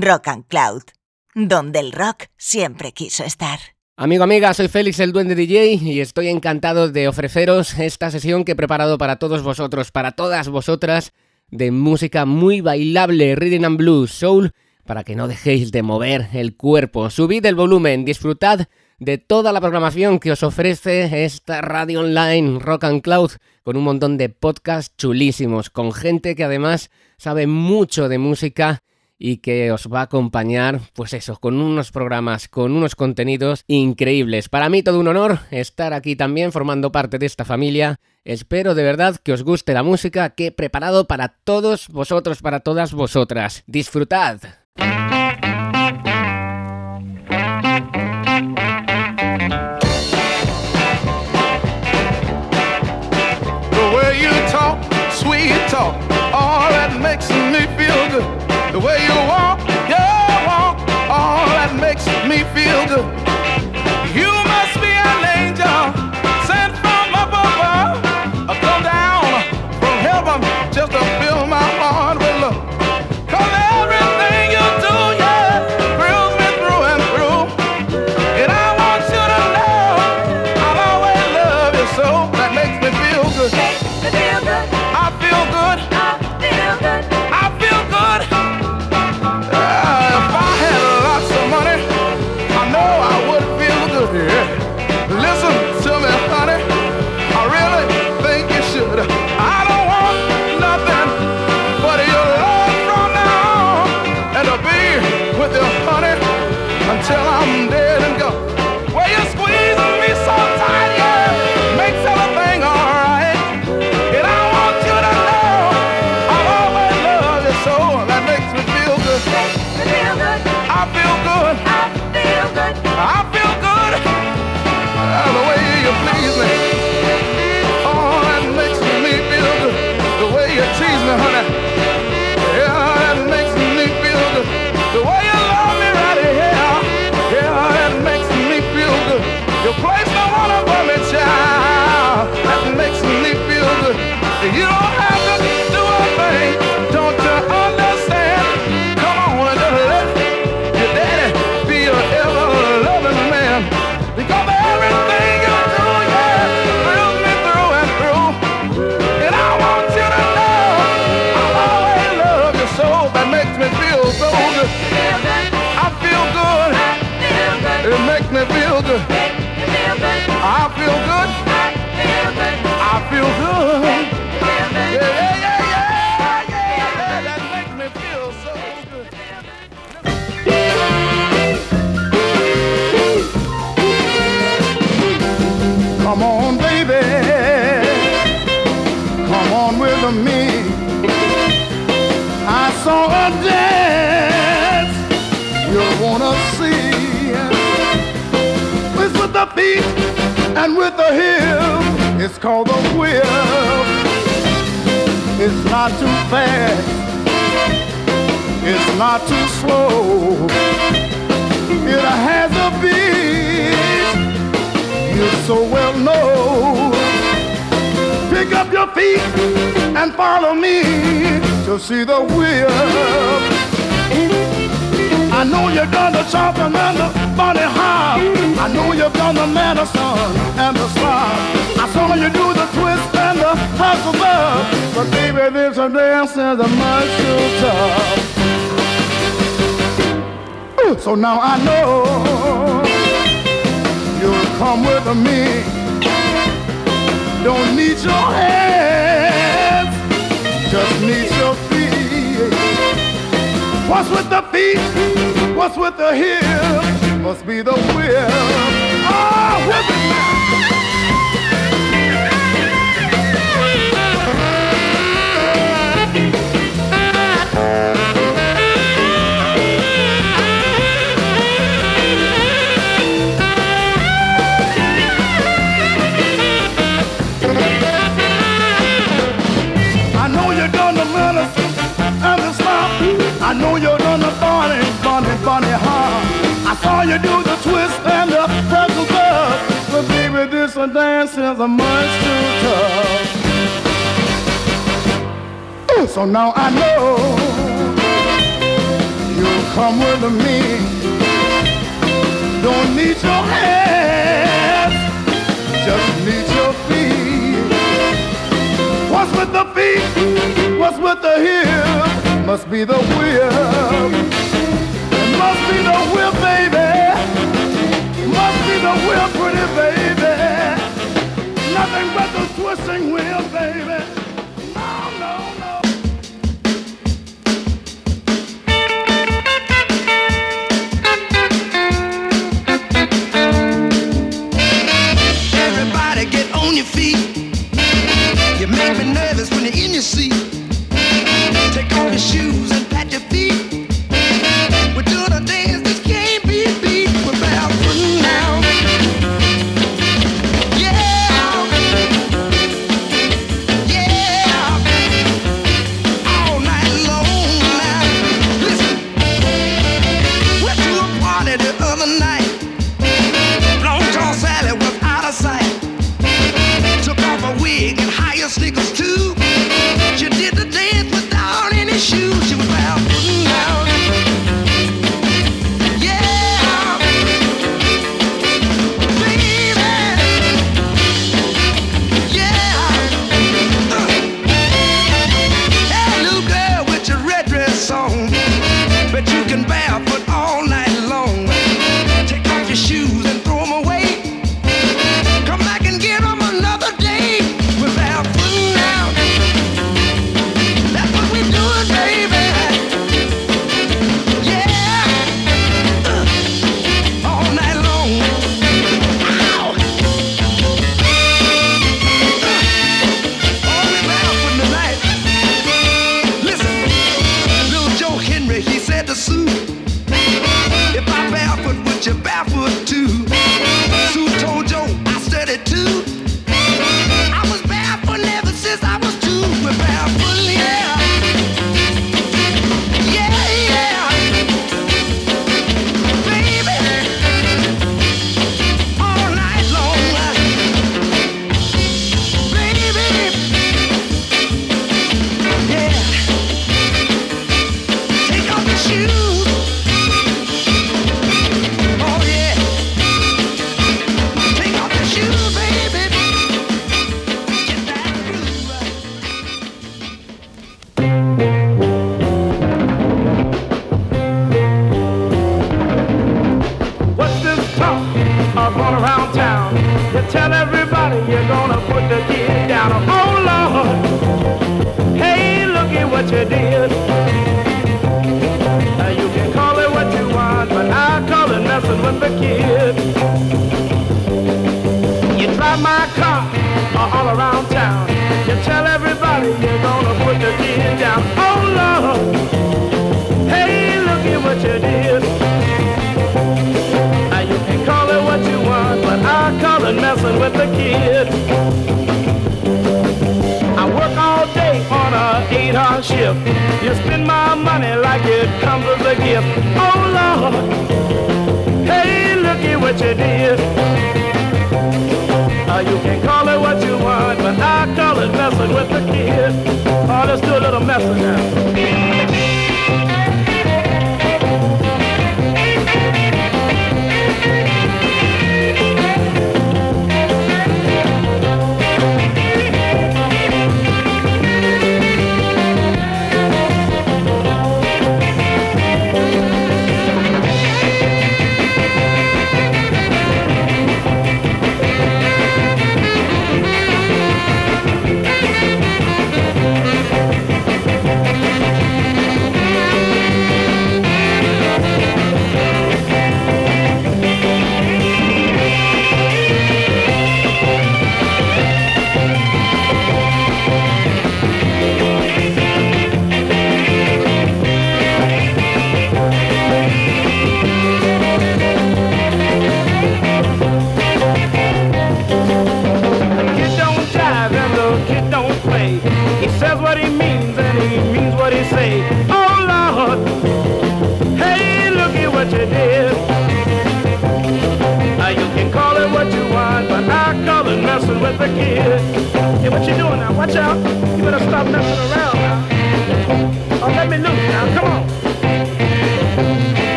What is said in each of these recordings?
Rock and Cloud, donde el rock siempre quiso estar. Amigo, amiga, soy Félix el Duende DJ y estoy encantado de ofreceros esta sesión que he preparado para todos vosotros, para todas vosotras, de música muy bailable, rhythm and blues, soul, para que no dejéis de mover el cuerpo. Subid el volumen, disfrutad de toda la programación que os ofrece esta radio online Rock and Cloud con un montón de podcasts chulísimos, con gente que además sabe mucho de música y que os va a acompañar, pues eso, con unos programas, con unos contenidos increíbles. Para mí todo un honor estar aquí también formando parte de esta familia. Espero de verdad que os guste la música que he preparado para todos vosotros, para todas vosotras. Disfrutad. Walk, your walk, all that makes me feel good. And with the hip, it's called the whip. It's not too fast, it's not too slow. It has a beat you so well know. Pick up your feet and follow me to see the whip. I know you're gonna chop and the funny hop. I know you're gonna medicine and the slide. I saw you do the twist and the hustle up. But baby, this dance is a much too tough. So now I know you'll come with me. Don't need your hands, just need your. What's with the feet? What's with the heel? Must be the will. Oh, ah, whip it now. I know you're gonna funny funny, funny how I saw you do the twist and the pretzel bug. But baby, this a dance is a much too tough. So now I know you'll come with me. Don't need your hands, just need your feet. What's with the feet? What's with the hips? Must be the whip. Must be the whip, baby. Must be the whip, pretty baby. Nothing but the twisting wheel, baby. with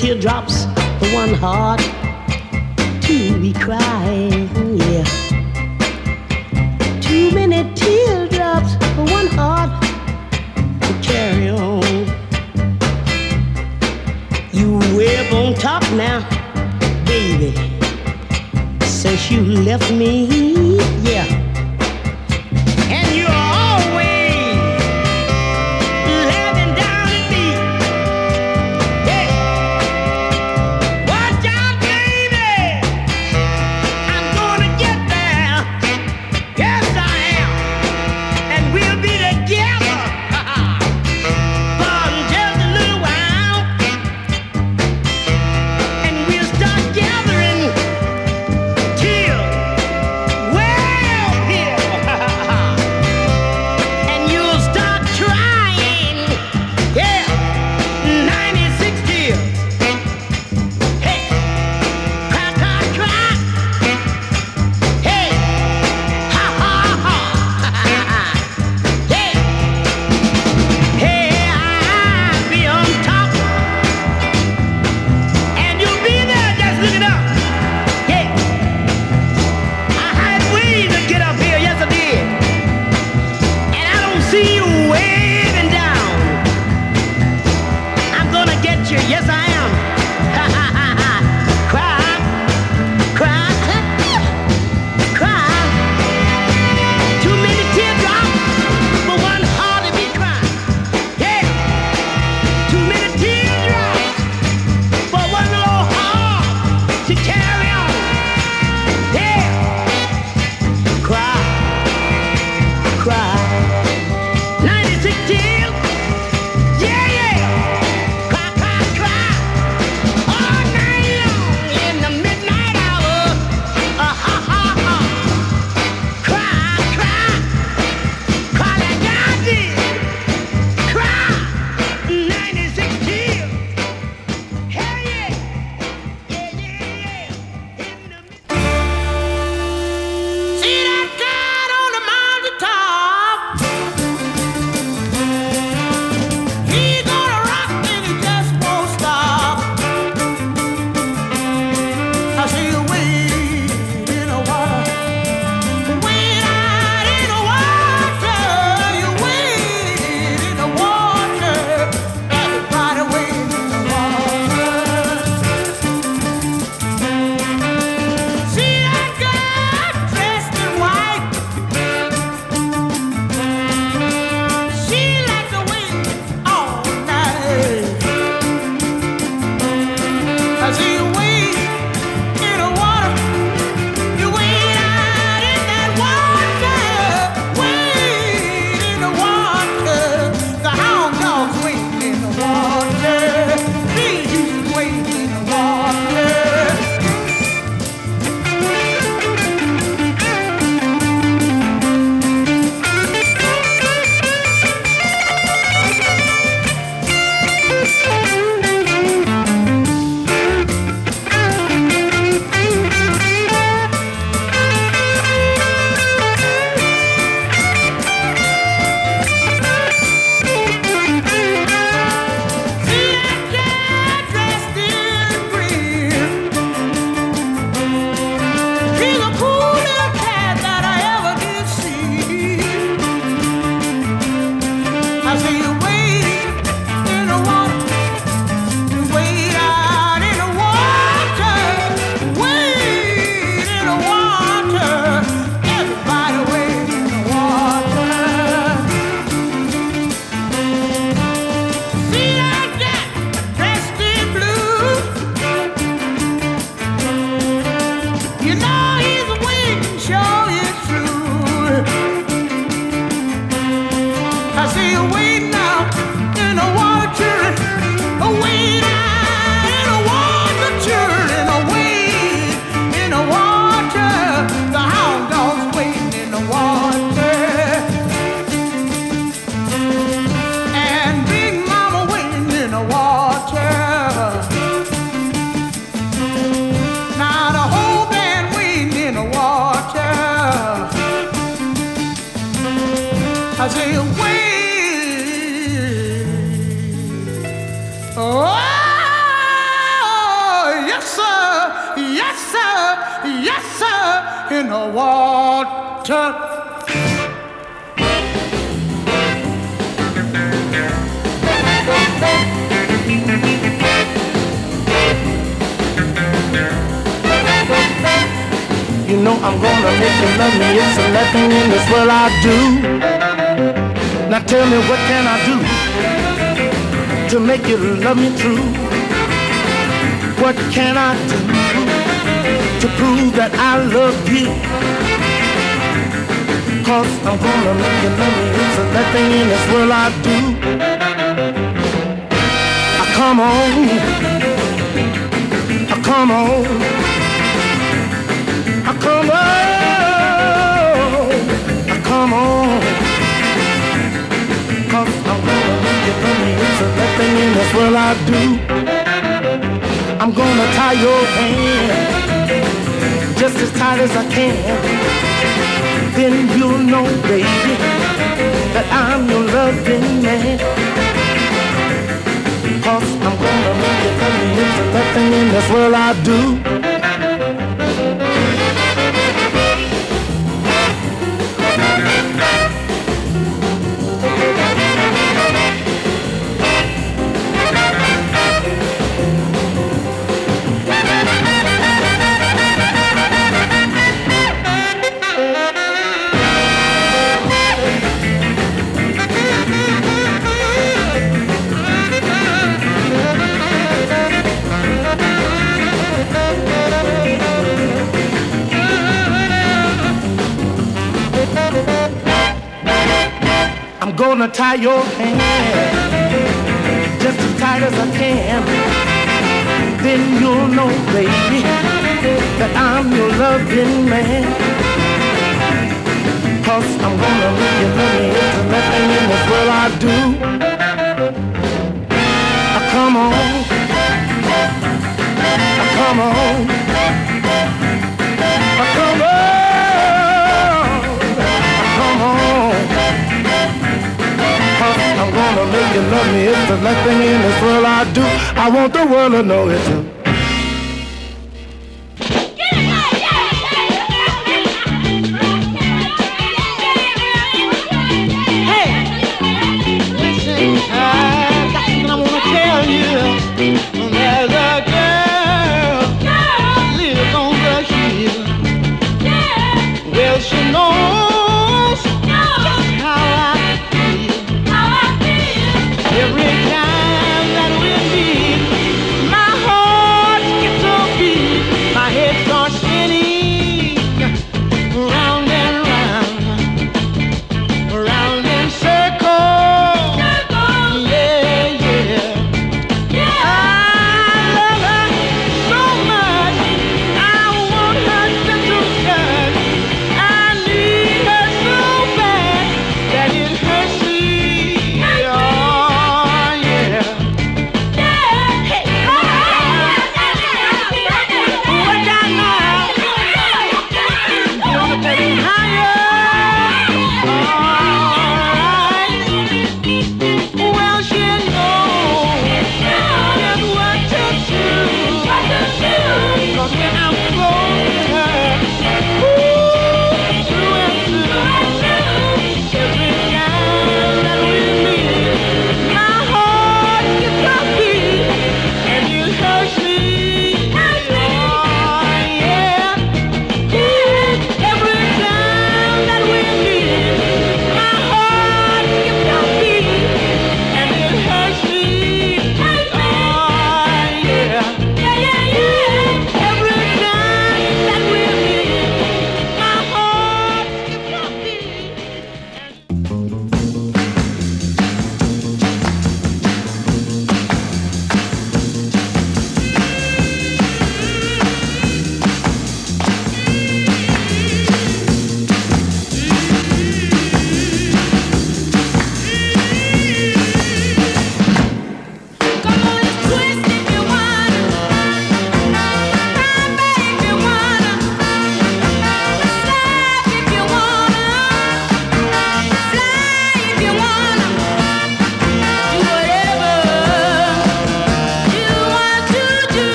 teardrops for one heart to be crying, yeah. Too many teardrops for one heart to carry on. You way up on top now, baby, since you left me, yeah. Cause I'm gonna make you love me It's the best thing in this world I do. I come on, I come on, I come on, I come home Cause I'm gonna make you love me It's the best thing in this world I do. I'm gonna tie your hand just as tight as I can. Then you'll know, baby, that I'm your loving man. Cause I'm gonna make it from you, nothing in this world I do. gonna tie your hand just as tight as I can. Then you'll know, baby, that I'm your loving man. Cause I'm gonna leave you money me nothing in this world I do. Oh, come on. Come on. love me. It's the last thing in this world I do. I want the world to know it too.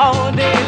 Way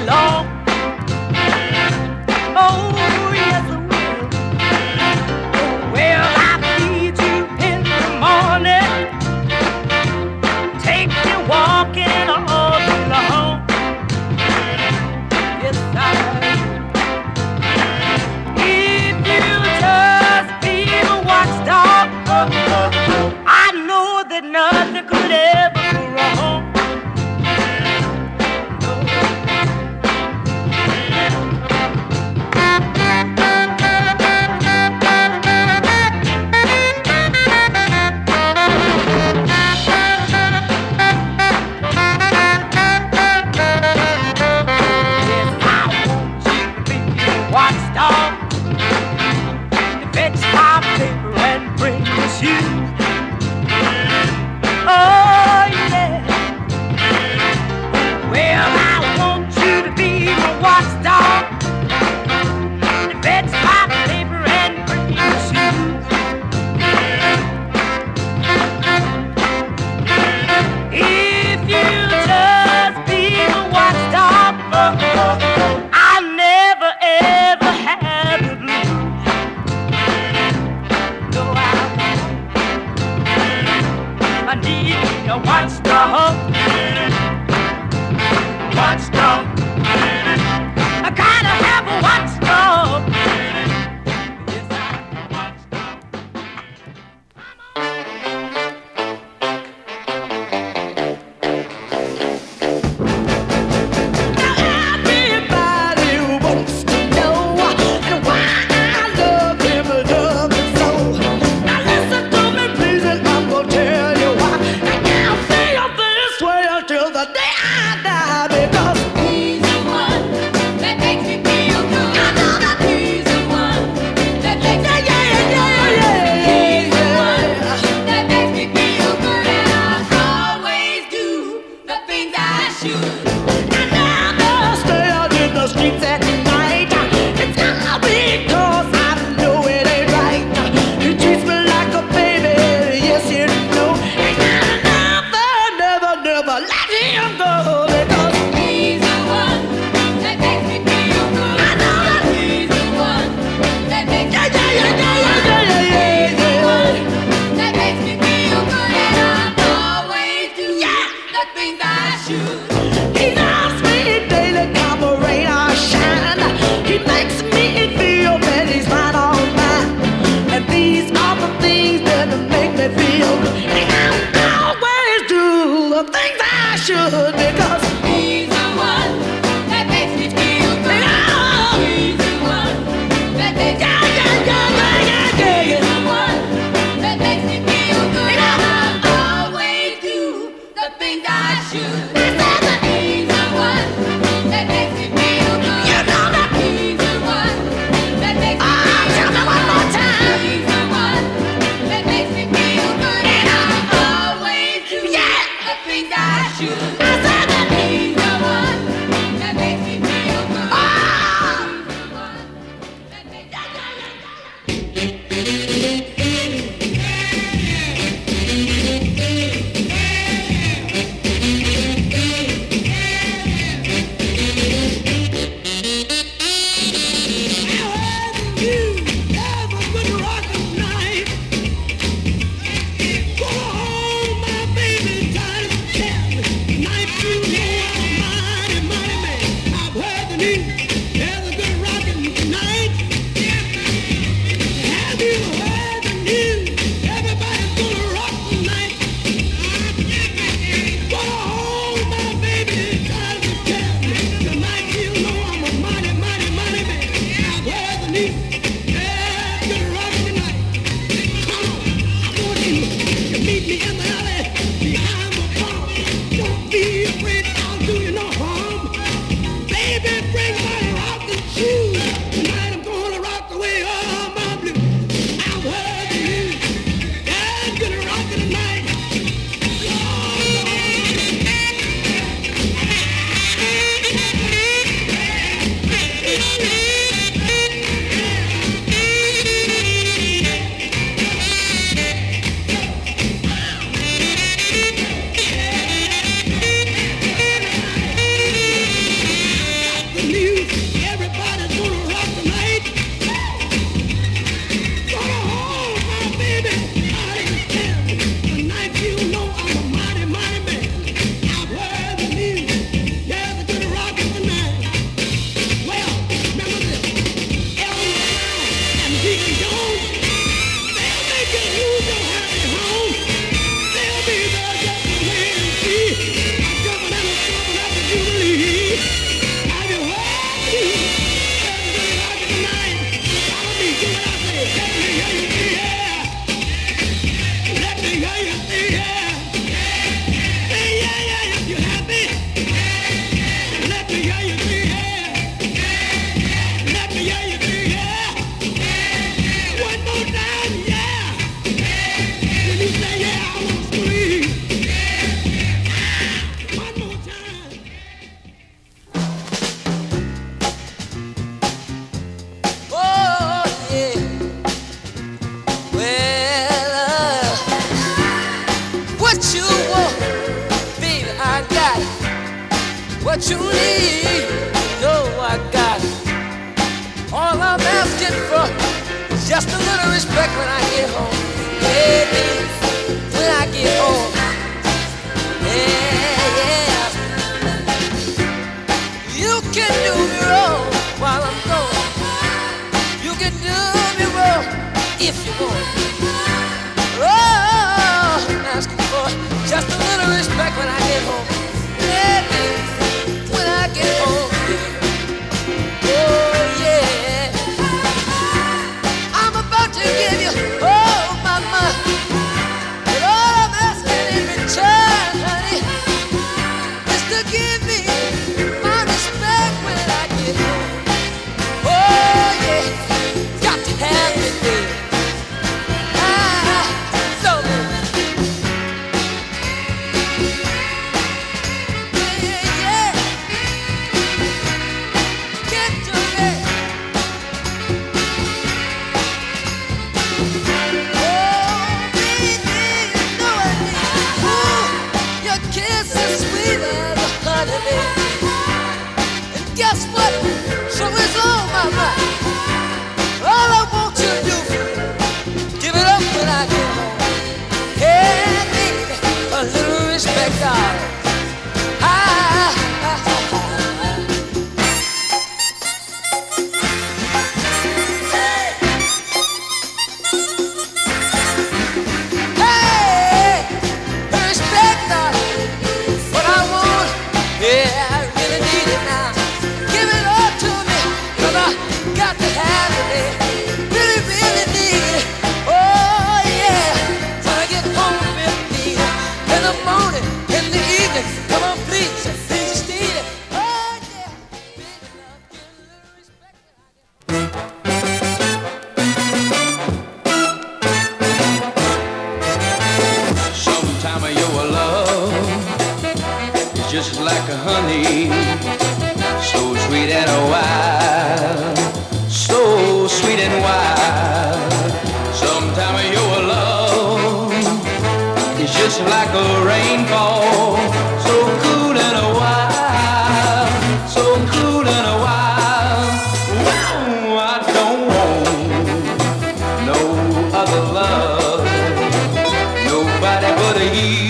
nobody but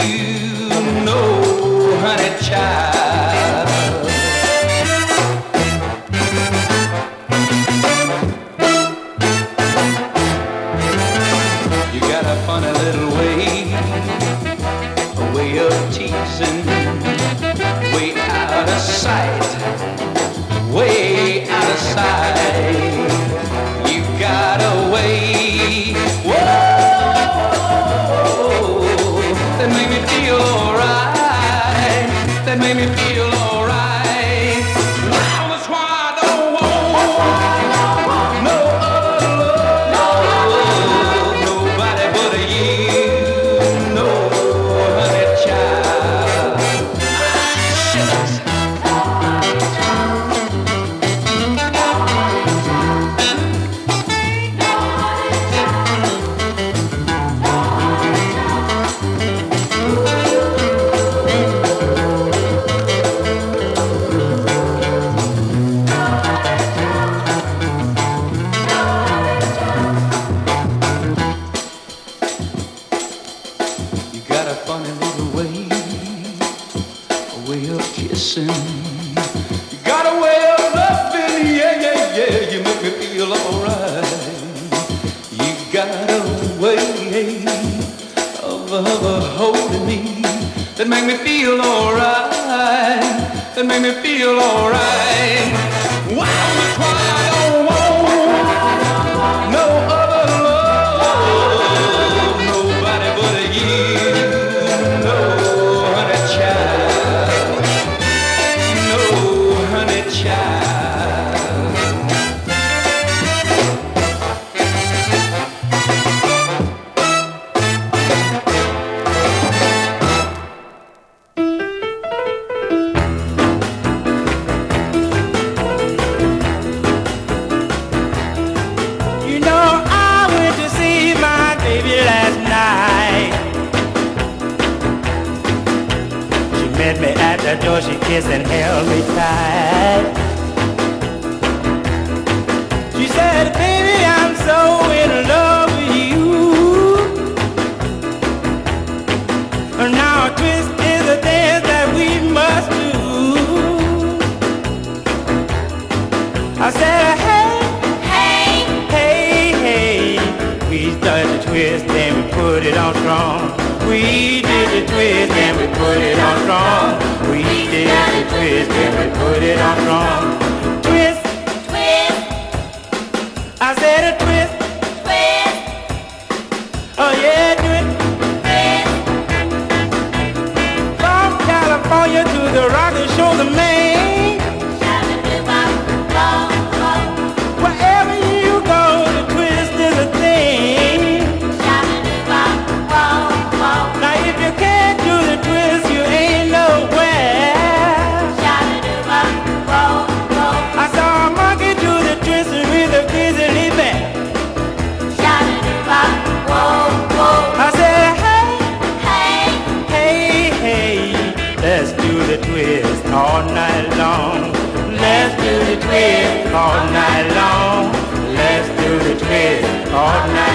all night long. Let's do the twist all night long. Let's do the twist all night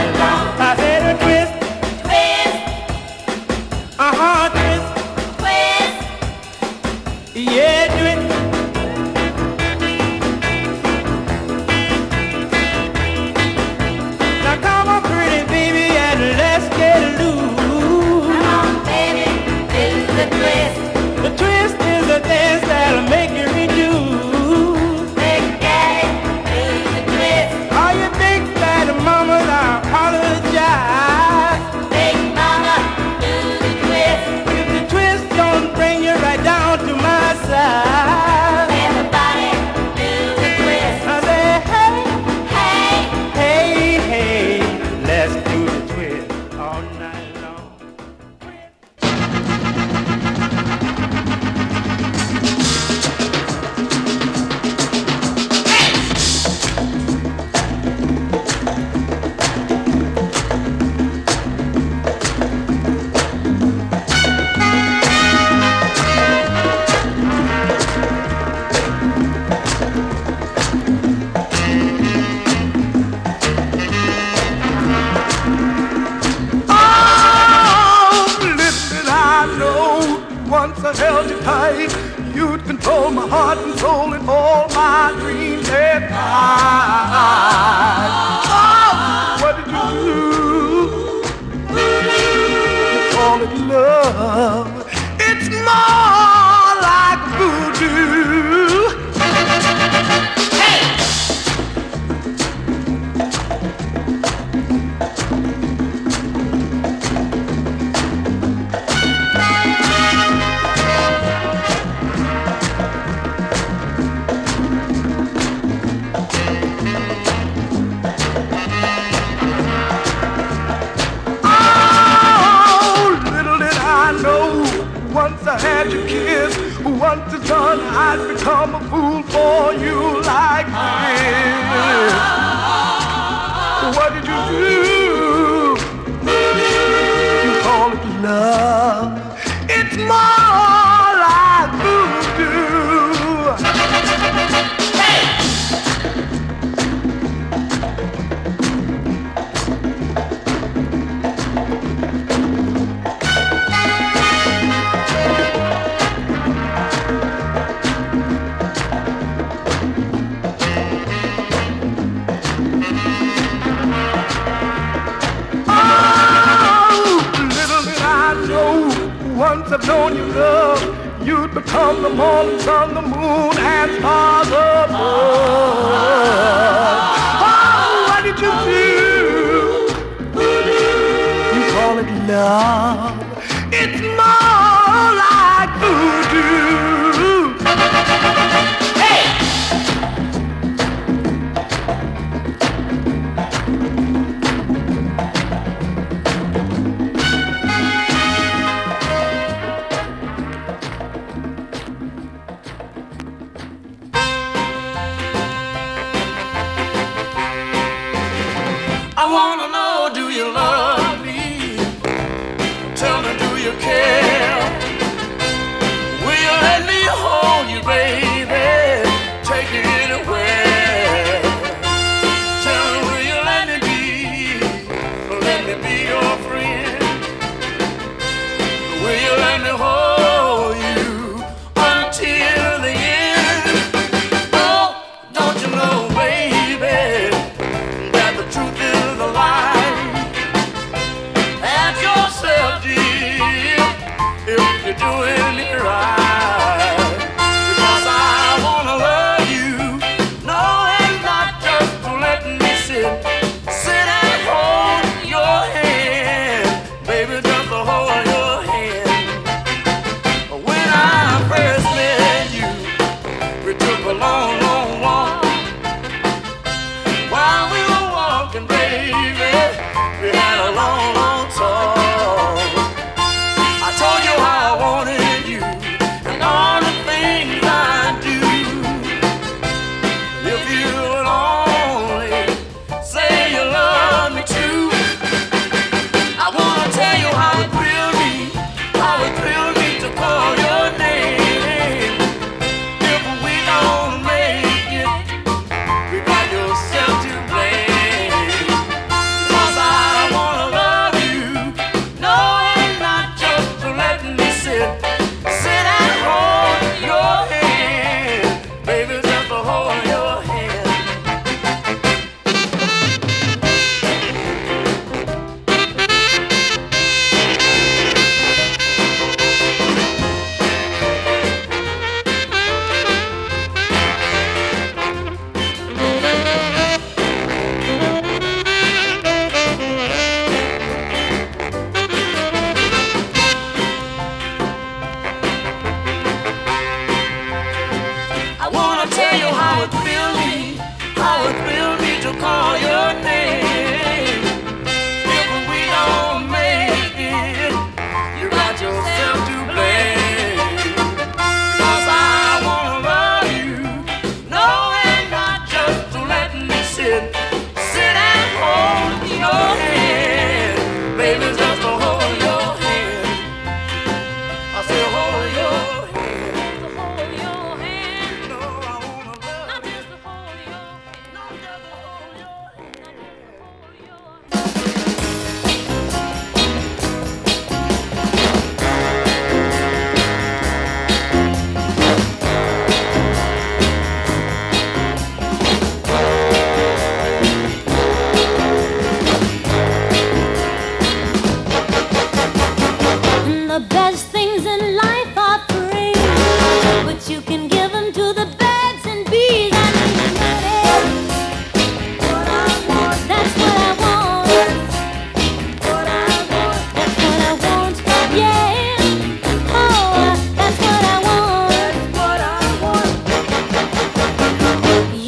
wanna know, do you love me? Tell me, do you care? Will you let me hold you, baby?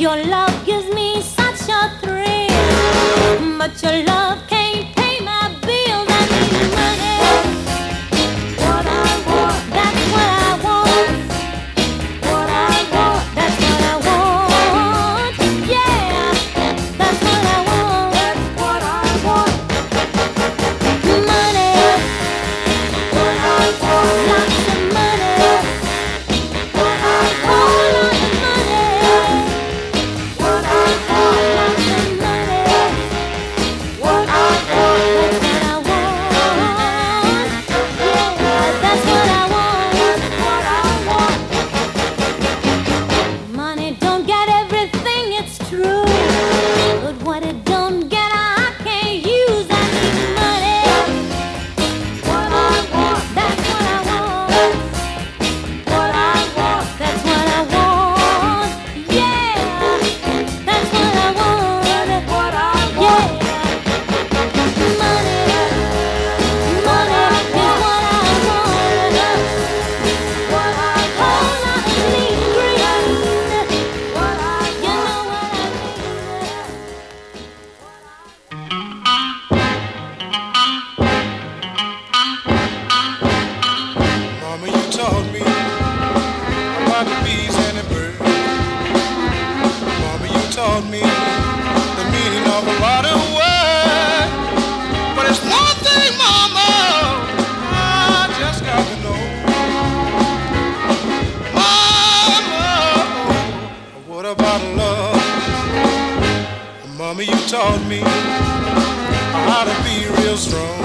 Your love gives me such a thrill, but your love. Mama, you taught me how to be real strong.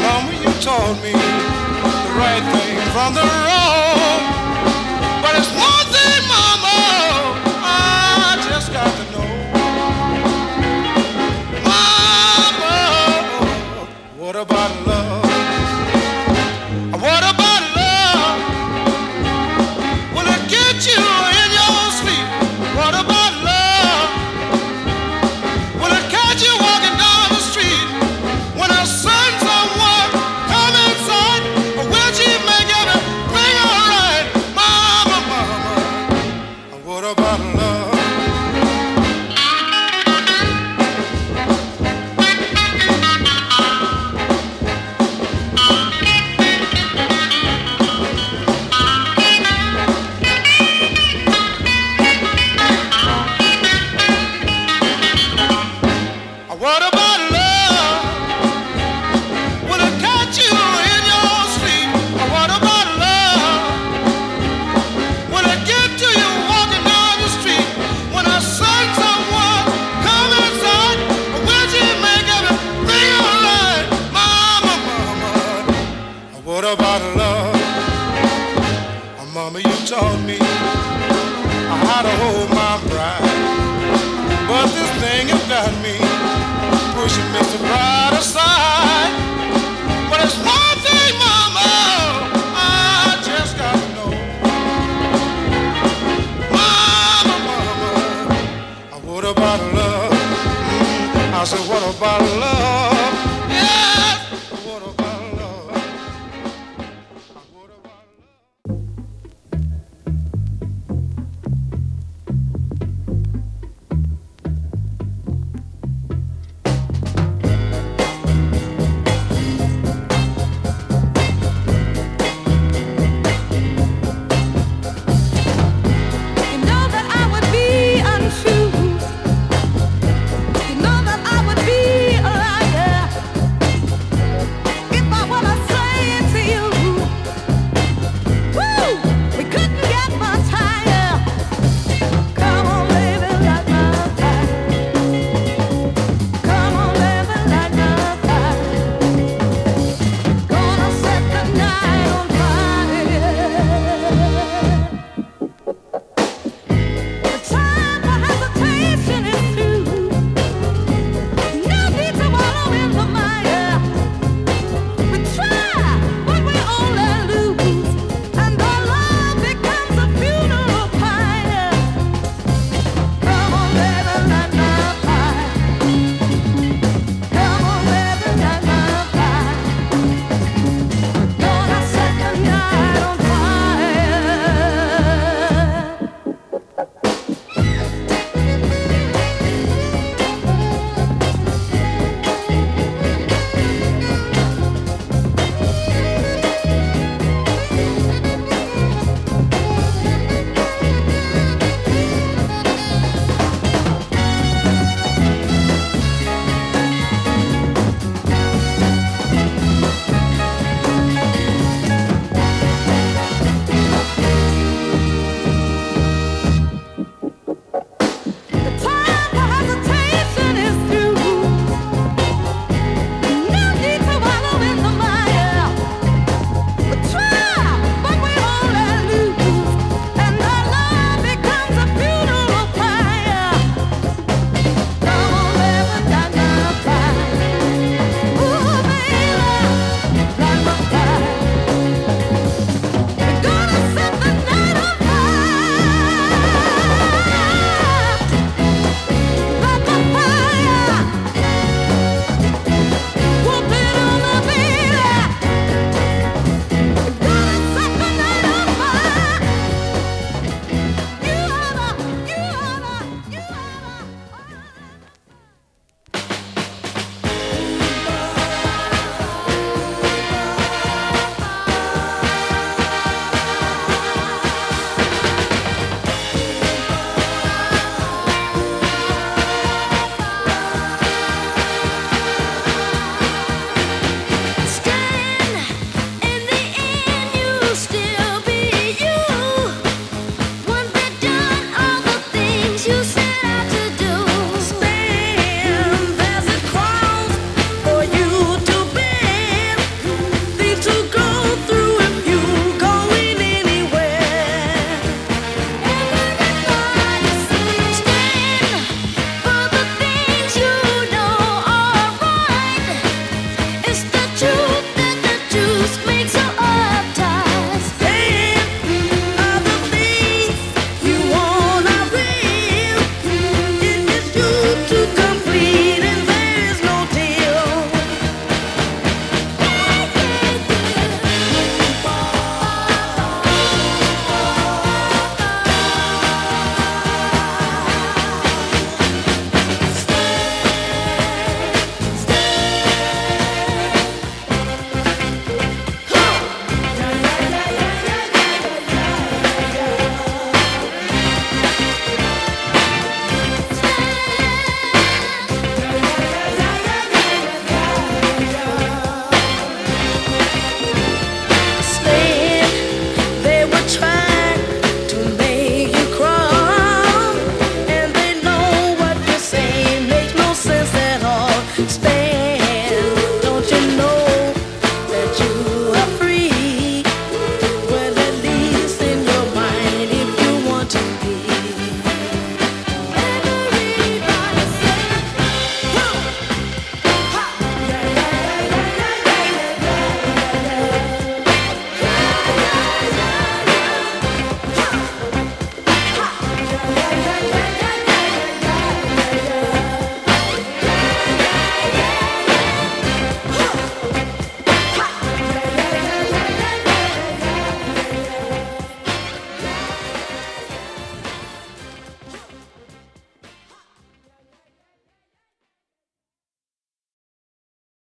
Mama, you taught me the right thing from the wrong. But it's one thing, Mama. love. I said, what about love?